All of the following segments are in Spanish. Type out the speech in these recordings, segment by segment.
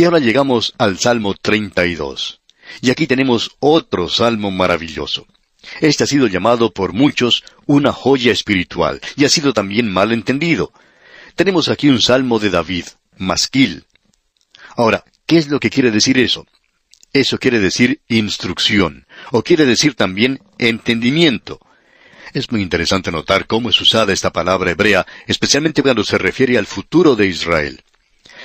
Y ahora llegamos al Salmo 32. Y aquí tenemos otro salmo maravilloso. Este ha sido llamado por muchos una joya espiritual y ha sido también mal entendido. Tenemos aquí un salmo de David, masquil. Ahora, ¿qué es lo que quiere decir eso? Eso quiere decir instrucción, o quiere decir también entendimiento. Es muy interesante notar cómo es usada esta palabra hebrea, especialmente cuando se refiere al futuro de Israel.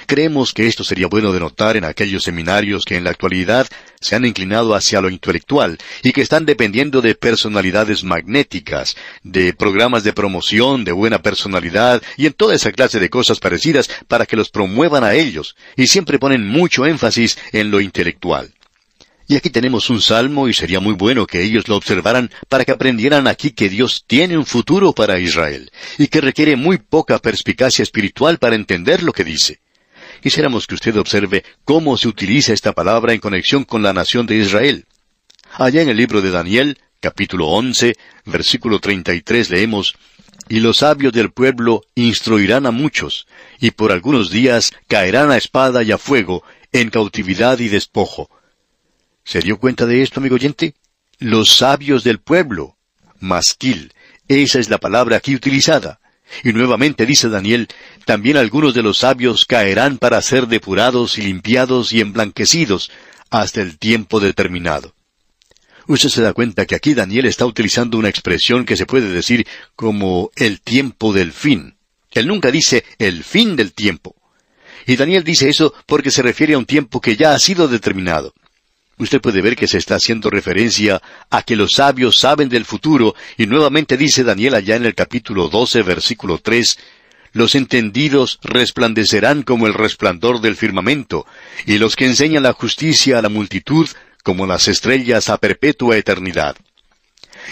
Creemos que esto sería bueno de notar en aquellos seminarios que en la actualidad se han inclinado hacia lo intelectual y que están dependiendo de personalidades magnéticas, de programas de promoción, de buena personalidad y en toda esa clase de cosas parecidas para que los promuevan a ellos y siempre ponen mucho énfasis en lo intelectual. Y aquí tenemos un salmo y sería muy bueno que ellos lo observaran para que aprendieran aquí que Dios tiene un futuro para Israel y que requiere muy poca perspicacia espiritual para entender lo que dice. Quisiéramos que usted observe cómo se utiliza esta palabra en conexión con la nación de Israel. Allá en el libro de Daniel, capítulo once, versículo treinta y tres, leemos Y los sabios del pueblo instruirán a muchos, y por algunos días caerán a espada y a fuego, en cautividad y despojo. ¿Se dio cuenta de esto, amigo oyente? Los sabios del pueblo. Masquil. Esa es la palabra aquí utilizada. Y nuevamente dice Daniel, también algunos de los sabios caerán para ser depurados y limpiados y emblanquecidos hasta el tiempo determinado. Usted se da cuenta que aquí Daniel está utilizando una expresión que se puede decir como el tiempo del fin. Él nunca dice el fin del tiempo. Y Daniel dice eso porque se refiere a un tiempo que ya ha sido determinado. Usted puede ver que se está haciendo referencia a que los sabios saben del futuro, y nuevamente dice Daniel allá en el capítulo 12, versículo 3, los entendidos resplandecerán como el resplandor del firmamento, y los que enseñan la justicia a la multitud como las estrellas a perpetua eternidad.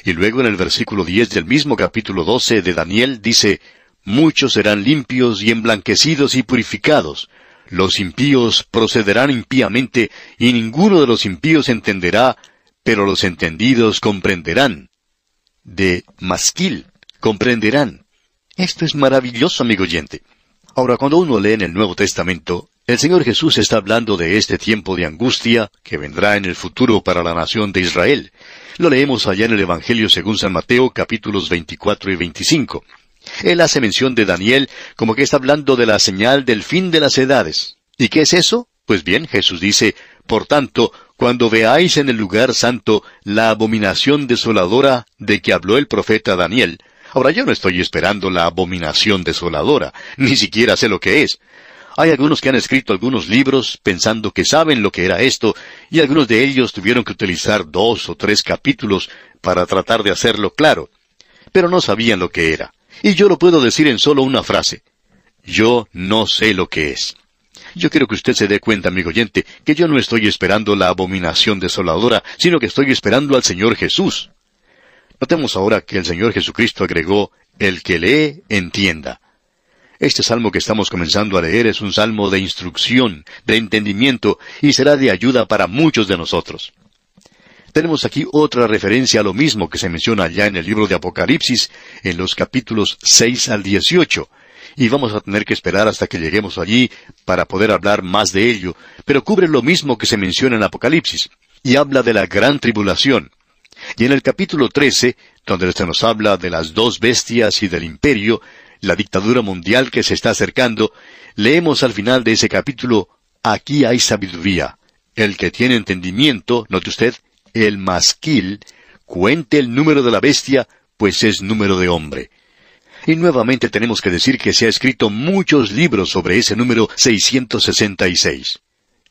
Y luego en el versículo 10 del mismo capítulo 12 de Daniel dice, Muchos serán limpios y emblanquecidos y purificados, los impíos procederán impíamente, y ninguno de los impíos entenderá, pero los entendidos comprenderán. De masquil, comprenderán. Esto es maravilloso, amigo oyente. Ahora, cuando uno lee en el Nuevo Testamento, el Señor Jesús está hablando de este tiempo de angustia que vendrá en el futuro para la nación de Israel. Lo leemos allá en el Evangelio según San Mateo capítulos 24 y 25. Él hace mención de Daniel como que está hablando de la señal del fin de las edades. ¿Y qué es eso? Pues bien, Jesús dice, Por tanto, cuando veáis en el lugar santo la abominación desoladora de que habló el profeta Daniel, ahora yo no estoy esperando la abominación desoladora, ni siquiera sé lo que es. Hay algunos que han escrito algunos libros pensando que saben lo que era esto, y algunos de ellos tuvieron que utilizar dos o tres capítulos para tratar de hacerlo claro, pero no sabían lo que era. Y yo lo puedo decir en solo una frase. Yo no sé lo que es. Yo quiero que usted se dé cuenta, amigo oyente, que yo no estoy esperando la abominación desoladora, sino que estoy esperando al Señor Jesús. Notemos ahora que el Señor Jesucristo agregó, el que lee, entienda. Este salmo que estamos comenzando a leer es un salmo de instrucción, de entendimiento, y será de ayuda para muchos de nosotros. Tenemos aquí otra referencia a lo mismo que se menciona ya en el libro de Apocalipsis, en los capítulos 6 al 18, y vamos a tener que esperar hasta que lleguemos allí para poder hablar más de ello, pero cubre lo mismo que se menciona en Apocalipsis, y habla de la gran tribulación. Y en el capítulo 13, donde se nos habla de las dos bestias y del imperio, la dictadura mundial que se está acercando, leemos al final de ese capítulo, aquí hay sabiduría. El que tiene entendimiento, note usted, el masquil, cuente el número de la bestia, pues es número de hombre. Y nuevamente tenemos que decir que se ha escrito muchos libros sobre ese número 666.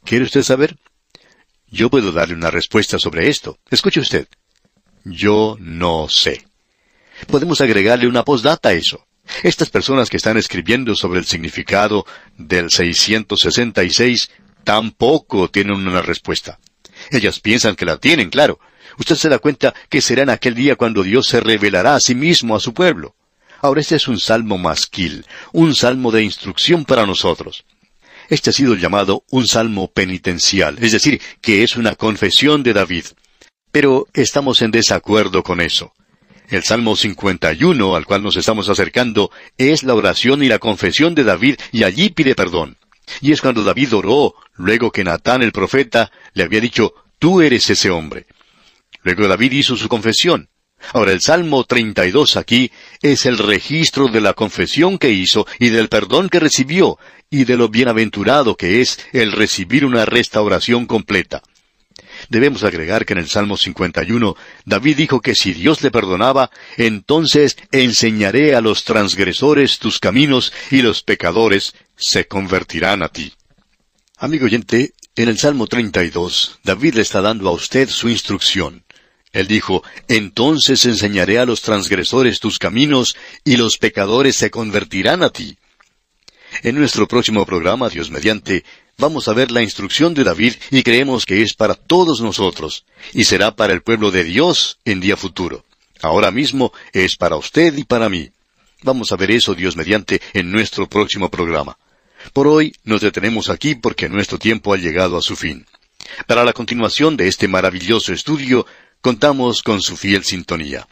¿Quiere usted saber? Yo puedo darle una respuesta sobre esto. Escuche usted. Yo no sé. Podemos agregarle una postdata a eso. Estas personas que están escribiendo sobre el significado del 666 tampoco tienen una respuesta. Ellas piensan que la tienen, claro. Usted se da cuenta que será en aquel día cuando Dios se revelará a sí mismo a su pueblo. Ahora este es un salmo masquil, un salmo de instrucción para nosotros. Este ha sido llamado un salmo penitencial, es decir, que es una confesión de David. Pero estamos en desacuerdo con eso. El Salmo 51, al cual nos estamos acercando, es la oración y la confesión de David y allí pide perdón. Y es cuando David oró, luego que Natán el profeta le había dicho, tú eres ese hombre. Luego David hizo su confesión. Ahora el Salmo 32 aquí es el registro de la confesión que hizo y del perdón que recibió y de lo bienaventurado que es el recibir una restauración completa. Debemos agregar que en el Salmo 51 David dijo que si Dios le perdonaba, entonces enseñaré a los transgresores tus caminos y los pecadores se convertirán a ti. Amigo oyente, en el Salmo 32, David le está dando a usted su instrucción. Él dijo, Entonces enseñaré a los transgresores tus caminos, y los pecadores se convertirán a ti. En nuestro próximo programa, Dios mediante, vamos a ver la instrucción de David y creemos que es para todos nosotros, y será para el pueblo de Dios en día futuro. Ahora mismo es para usted y para mí. Vamos a ver eso, Dios mediante, en nuestro próximo programa. Por hoy nos detenemos aquí porque nuestro tiempo ha llegado a su fin. Para la continuación de este maravilloso estudio, contamos con su fiel sintonía.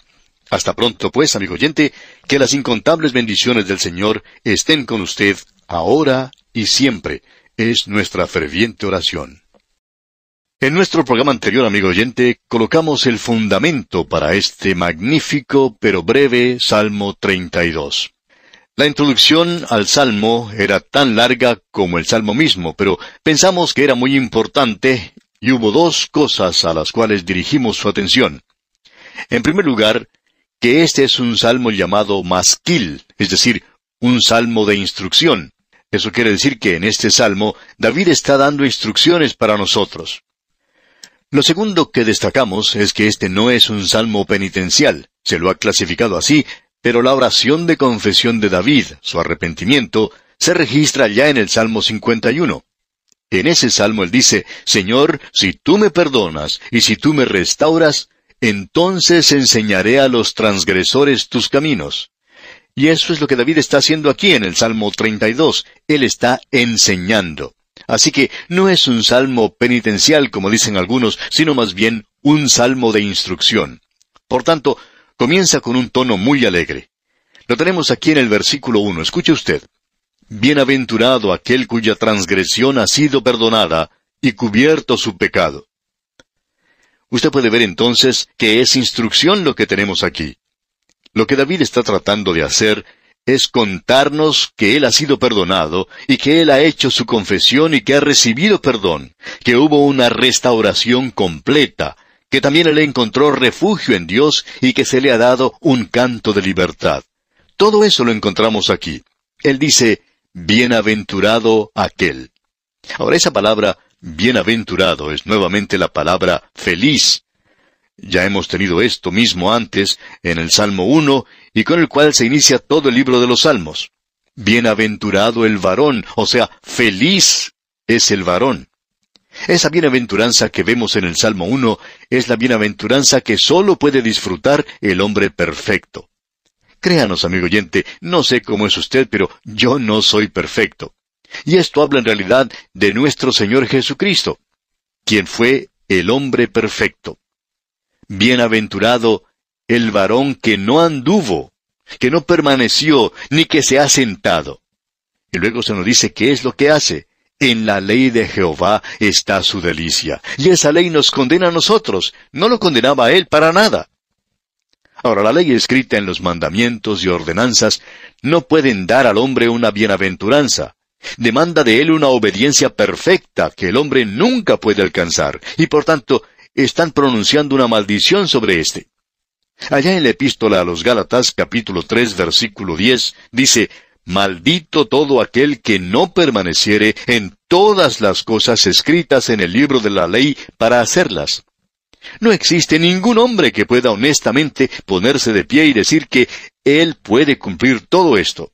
Hasta pronto, pues, amigo oyente, que las incontables bendiciones del Señor estén con usted ahora y siempre es nuestra ferviente oración. En nuestro programa anterior, amigo oyente, colocamos el fundamento para este magnífico pero breve Salmo 32. La introducción al Salmo era tan larga como el Salmo mismo, pero pensamos que era muy importante y hubo dos cosas a las cuales dirigimos su atención. En primer lugar, que este es un salmo llamado masquil, es decir, un salmo de instrucción. Eso quiere decir que en este salmo David está dando instrucciones para nosotros. Lo segundo que destacamos es que este no es un salmo penitencial, se lo ha clasificado así, pero la oración de confesión de David, su arrepentimiento, se registra ya en el Salmo 51. En ese salmo él dice, Señor, si tú me perdonas y si tú me restauras, entonces enseñaré a los transgresores tus caminos. Y eso es lo que David está haciendo aquí en el Salmo 32. Él está enseñando. Así que no es un salmo penitencial, como dicen algunos, sino más bien un salmo de instrucción. Por tanto, comienza con un tono muy alegre. Lo tenemos aquí en el versículo 1. Escuche usted. Bienaventurado aquel cuya transgresión ha sido perdonada y cubierto su pecado. Usted puede ver entonces que es instrucción lo que tenemos aquí. Lo que David está tratando de hacer es contarnos que él ha sido perdonado y que él ha hecho su confesión y que ha recibido perdón, que hubo una restauración completa, que también él encontró refugio en Dios y que se le ha dado un canto de libertad. Todo eso lo encontramos aquí. Él dice, bienaventurado aquel. Ahora esa palabra bienaventurado es nuevamente la palabra feliz. Ya hemos tenido esto mismo antes en el Salmo 1 y con el cual se inicia todo el libro de los Salmos. Bienaventurado el varón, o sea, feliz es el varón. Esa bienaventuranza que vemos en el Salmo 1 es la bienaventuranza que sólo puede disfrutar el hombre perfecto. Créanos, amigo oyente, no sé cómo es usted, pero yo no soy perfecto. Y esto habla en realidad de nuestro Señor Jesucristo, quien fue el hombre perfecto. Bienaventurado el varón que no anduvo, que no permaneció, ni que se ha sentado. Y luego se nos dice qué es lo que hace. En la ley de Jehová está su delicia. Y esa ley nos condena a nosotros. No lo condenaba a él para nada. Ahora, la ley escrita en los mandamientos y ordenanzas no pueden dar al hombre una bienaventuranza. Demanda de él una obediencia perfecta que el hombre nunca puede alcanzar, y por tanto están pronunciando una maldición sobre éste. Allá en la epístola a los Gálatas capítulo 3 versículo 10 dice, Maldito todo aquel que no permaneciere en todas las cosas escritas en el libro de la ley para hacerlas. No existe ningún hombre que pueda honestamente ponerse de pie y decir que él puede cumplir todo esto.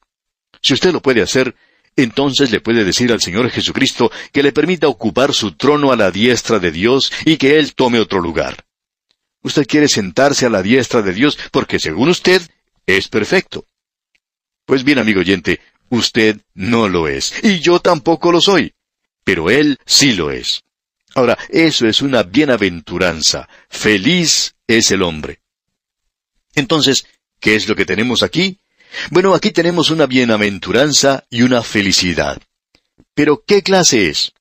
Si usted lo puede hacer, entonces le puede decir al Señor Jesucristo que le permita ocupar su trono a la diestra de Dios y que Él tome otro lugar. Usted quiere sentarse a la diestra de Dios porque según usted es perfecto. Pues bien, amigo oyente, usted no lo es, y yo tampoco lo soy, pero Él sí lo es. Ahora, eso es una bienaventuranza. Feliz es el hombre. Entonces, ¿qué es lo que tenemos aquí? Bueno, aquí tenemos una bienaventuranza y una felicidad. Pero ¿qué clase es?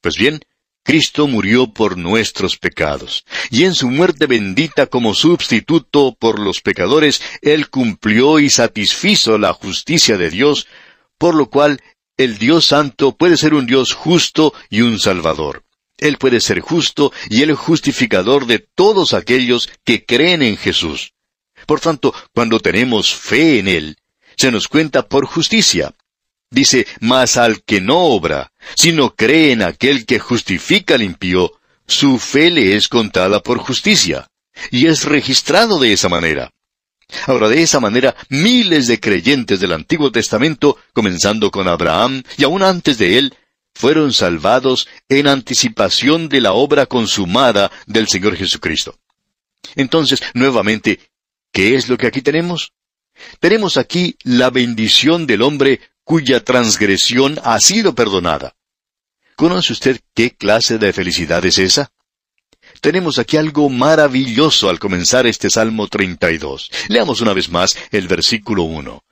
Pues bien, Cristo murió por nuestros pecados, y en su muerte bendita como sustituto por los pecadores, Él cumplió y satisfizo la justicia de Dios, por lo cual el Dios Santo puede ser un Dios justo y un Salvador. Él puede ser justo y el justificador de todos aquellos que creen en Jesús. Por tanto, cuando tenemos fe en Él, se nos cuenta por justicia. Dice, mas al que no obra, sino cree en aquel que justifica al impío, su fe le es contada por justicia, y es registrado de esa manera. Ahora, de esa manera, miles de creyentes del Antiguo Testamento, comenzando con Abraham y aún antes de él, fueron salvados en anticipación de la obra consumada del Señor Jesucristo. Entonces, nuevamente, ¿qué es lo que aquí tenemos? Tenemos aquí la bendición del hombre cuya transgresión ha sido perdonada. ¿Conoce usted qué clase de felicidad es esa? Tenemos aquí algo maravilloso al comenzar este Salmo 32. Leamos una vez más el versículo 1.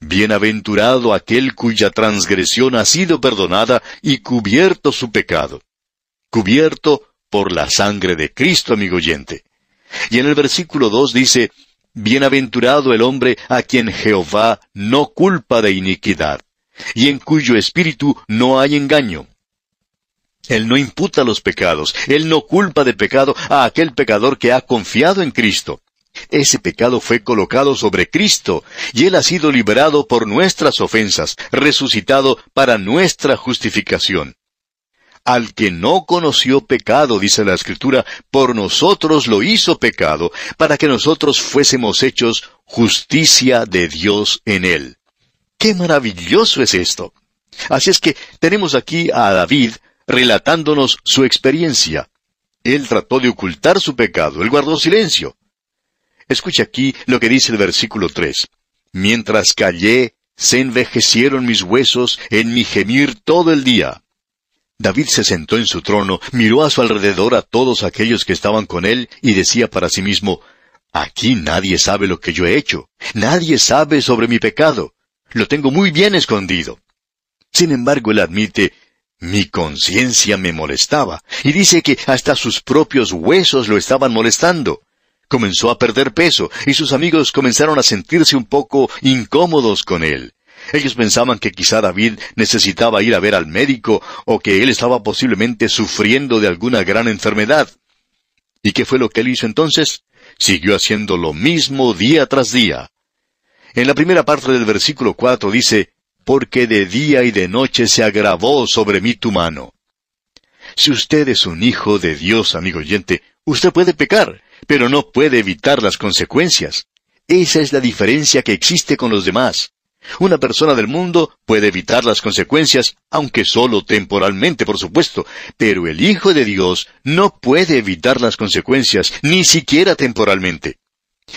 Bienaventurado aquel cuya transgresión ha sido perdonada y cubierto su pecado. Cubierto por la sangre de Cristo, amigo oyente. Y en el versículo 2 dice, Bienaventurado el hombre a quien Jehová no culpa de iniquidad, y en cuyo espíritu no hay engaño. Él no imputa los pecados, Él no culpa de pecado a aquel pecador que ha confiado en Cristo. Ese pecado fue colocado sobre Cristo, y Él ha sido liberado por nuestras ofensas, resucitado para nuestra justificación al que no conoció pecado, dice la Escritura, por nosotros lo hizo pecado, para que nosotros fuésemos hechos justicia de Dios en él. ¡Qué maravilloso es esto! Así es que tenemos aquí a David relatándonos su experiencia. Él trató de ocultar su pecado, él guardó silencio. Escucha aquí lo que dice el versículo 3. Mientras callé, se envejecieron mis huesos en mi gemir todo el día. David se sentó en su trono, miró a su alrededor a todos aquellos que estaban con él y decía para sí mismo, Aquí nadie sabe lo que yo he hecho, nadie sabe sobre mi pecado, lo tengo muy bien escondido. Sin embargo, él admite, mi conciencia me molestaba, y dice que hasta sus propios huesos lo estaban molestando. Comenzó a perder peso, y sus amigos comenzaron a sentirse un poco incómodos con él. Ellos pensaban que quizá David necesitaba ir a ver al médico o que él estaba posiblemente sufriendo de alguna gran enfermedad. ¿Y qué fue lo que él hizo entonces? Siguió haciendo lo mismo día tras día. En la primera parte del versículo cuatro dice, Porque de día y de noche se agravó sobre mí tu mano. Si usted es un hijo de Dios, amigo oyente, usted puede pecar, pero no puede evitar las consecuencias. Esa es la diferencia que existe con los demás. Una persona del mundo puede evitar las consecuencias, aunque solo temporalmente, por supuesto, pero el Hijo de Dios no puede evitar las consecuencias, ni siquiera temporalmente.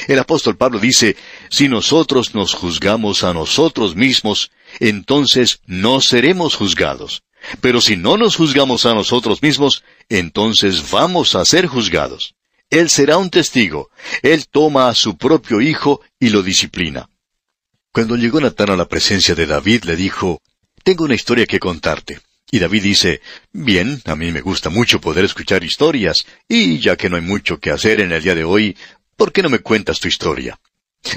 El apóstol Pablo dice, si nosotros nos juzgamos a nosotros mismos, entonces no seremos juzgados. Pero si no nos juzgamos a nosotros mismos, entonces vamos a ser juzgados. Él será un testigo. Él toma a su propio hijo y lo disciplina. Cuando llegó Natán a la presencia de David, le dijo, Tengo una historia que contarte. Y David dice, Bien, a mí me gusta mucho poder escuchar historias, y ya que no hay mucho que hacer en el día de hoy, ¿por qué no me cuentas tu historia?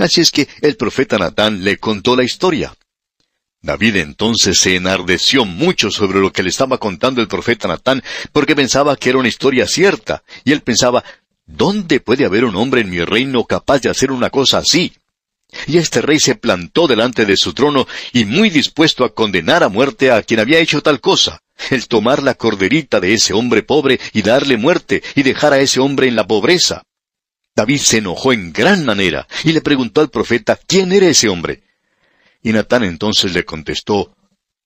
Así es que el profeta Natán le contó la historia. David entonces se enardeció mucho sobre lo que le estaba contando el profeta Natán, porque pensaba que era una historia cierta, y él pensaba, ¿dónde puede haber un hombre en mi reino capaz de hacer una cosa así? Y este rey se plantó delante de su trono y muy dispuesto a condenar a muerte a quien había hecho tal cosa, el tomar la corderita de ese hombre pobre y darle muerte y dejar a ese hombre en la pobreza. David se enojó en gran manera y le preguntó al profeta quién era ese hombre. Y Natán entonces le contestó,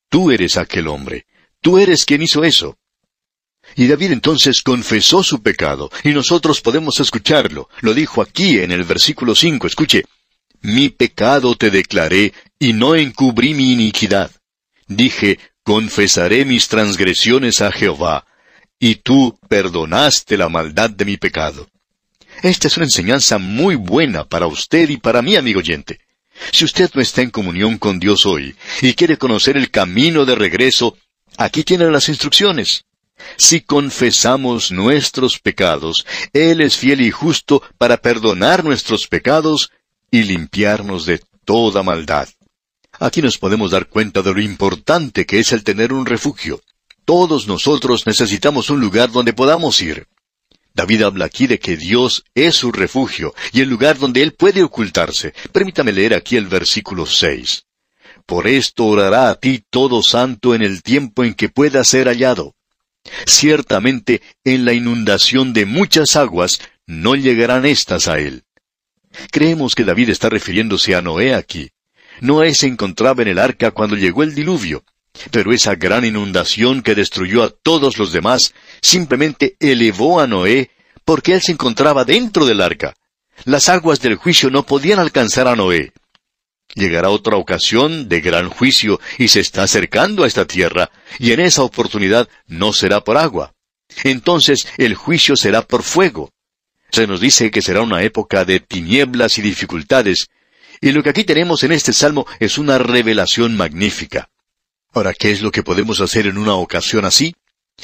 Tú eres aquel hombre, tú eres quien hizo eso. Y David entonces confesó su pecado, y nosotros podemos escucharlo. Lo dijo aquí en el versículo cinco. Escuche, mi pecado te declaré, y no encubrí mi iniquidad. Dije, confesaré mis transgresiones a Jehová, y tú perdonaste la maldad de mi pecado. Esta es una enseñanza muy buena para usted y para mí, amigo oyente. Si usted no está en comunión con Dios hoy y quiere conocer el camino de regreso, aquí tiene las instrucciones. Si confesamos nuestros pecados, Él es fiel y justo para perdonar nuestros pecados y limpiarnos de toda maldad. Aquí nos podemos dar cuenta de lo importante que es el tener un refugio. Todos nosotros necesitamos un lugar donde podamos ir. David habla aquí de que Dios es su refugio y el lugar donde Él puede ocultarse. Permítame leer aquí el versículo 6. Por esto orará a ti todo santo en el tiempo en que pueda ser hallado. Ciertamente en la inundación de muchas aguas no llegarán éstas a él. Creemos que David está refiriéndose a Noé aquí. Noé se encontraba en el arca cuando llegó el diluvio, pero esa gran inundación que destruyó a todos los demás simplemente elevó a Noé porque él se encontraba dentro del arca. Las aguas del juicio no podían alcanzar a Noé. Llegará otra ocasión de gran juicio y se está acercando a esta tierra, y en esa oportunidad no será por agua. Entonces el juicio será por fuego. Se nos dice que será una época de tinieblas y dificultades, y lo que aquí tenemos en este salmo es una revelación magnífica. Ahora, ¿qué es lo que podemos hacer en una ocasión así?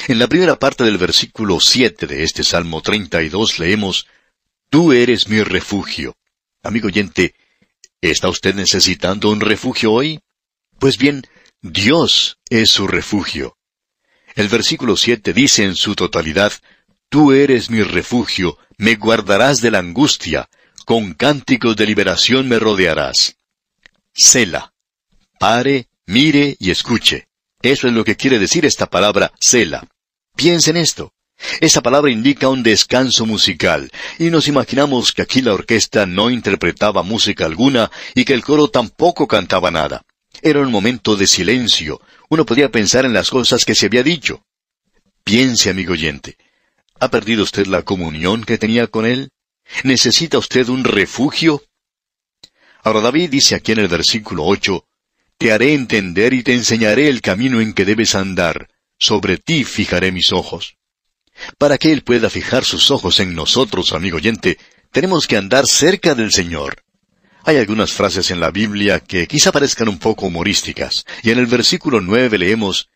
En la primera parte del versículo siete de este Salmo 32 leemos, Tú eres mi refugio. Amigo oyente, ¿está usted necesitando un refugio hoy? Pues bien, Dios es su refugio. El versículo siete dice en su totalidad, Tú eres mi refugio, me guardarás de la angustia, con cánticos de liberación me rodearás. Sela. Pare, mire y escuche. Eso es lo que quiere decir esta palabra Sela. Piense en esto. Esa palabra indica un descanso musical, y nos imaginamos que aquí la orquesta no interpretaba música alguna y que el coro tampoco cantaba nada. Era un momento de silencio. Uno podía pensar en las cosas que se había dicho. Piense, amigo oyente. ¿Ha perdido usted la comunión que tenía con Él? ¿Necesita usted un refugio? Ahora David dice aquí en el versículo ocho, Te haré entender y te enseñaré el camino en que debes andar. Sobre ti fijaré mis ojos. Para que Él pueda fijar sus ojos en nosotros, amigo oyente, tenemos que andar cerca del Señor. Hay algunas frases en la Biblia que quizá parezcan un poco humorísticas, y en el versículo nueve leemos,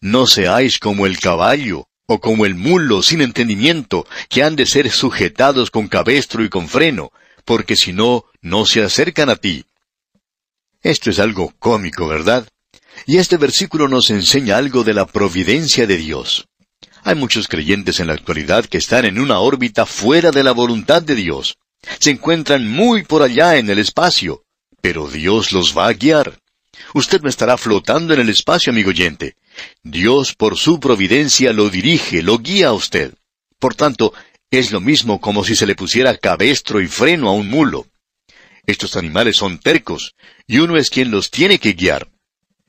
No seáis como el caballo, o como el mulo sin entendimiento, que han de ser sujetados con cabestro y con freno, porque si no, no se acercan a ti. Esto es algo cómico, ¿verdad? Y este versículo nos enseña algo de la providencia de Dios. Hay muchos creyentes en la actualidad que están en una órbita fuera de la voluntad de Dios. Se encuentran muy por allá en el espacio, pero Dios los va a guiar. Usted no estará flotando en el espacio, amigo oyente. Dios por su providencia lo dirige, lo guía a usted. Por tanto, es lo mismo como si se le pusiera cabestro y freno a un mulo. Estos animales son tercos, y uno es quien los tiene que guiar.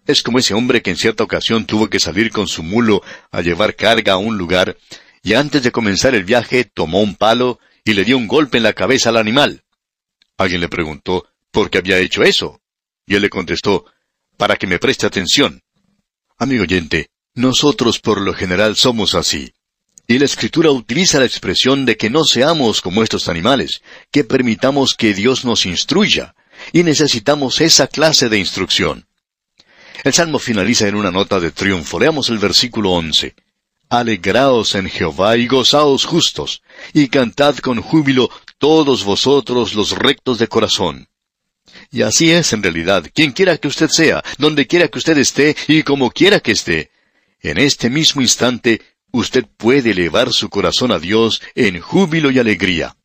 Es como ese hombre que en cierta ocasión tuvo que salir con su mulo a llevar carga a un lugar, y antes de comenzar el viaje tomó un palo y le dio un golpe en la cabeza al animal. Alguien le preguntó por qué había hecho eso, y él le contestó, para que me preste atención. Amigo oyente, nosotros por lo general somos así. Y la Escritura utiliza la expresión de que no seamos como estos animales, que permitamos que Dios nos instruya, y necesitamos esa clase de instrucción. El Salmo finaliza en una nota de triunfo. Leamos el versículo once. Alegraos en Jehová y gozaos justos, y cantad con júbilo todos vosotros los rectos de corazón. Y así es en realidad, quien quiera que usted sea, donde quiera que usted esté y como quiera que esté. En este mismo instante, usted puede elevar su corazón a Dios en júbilo y alegría.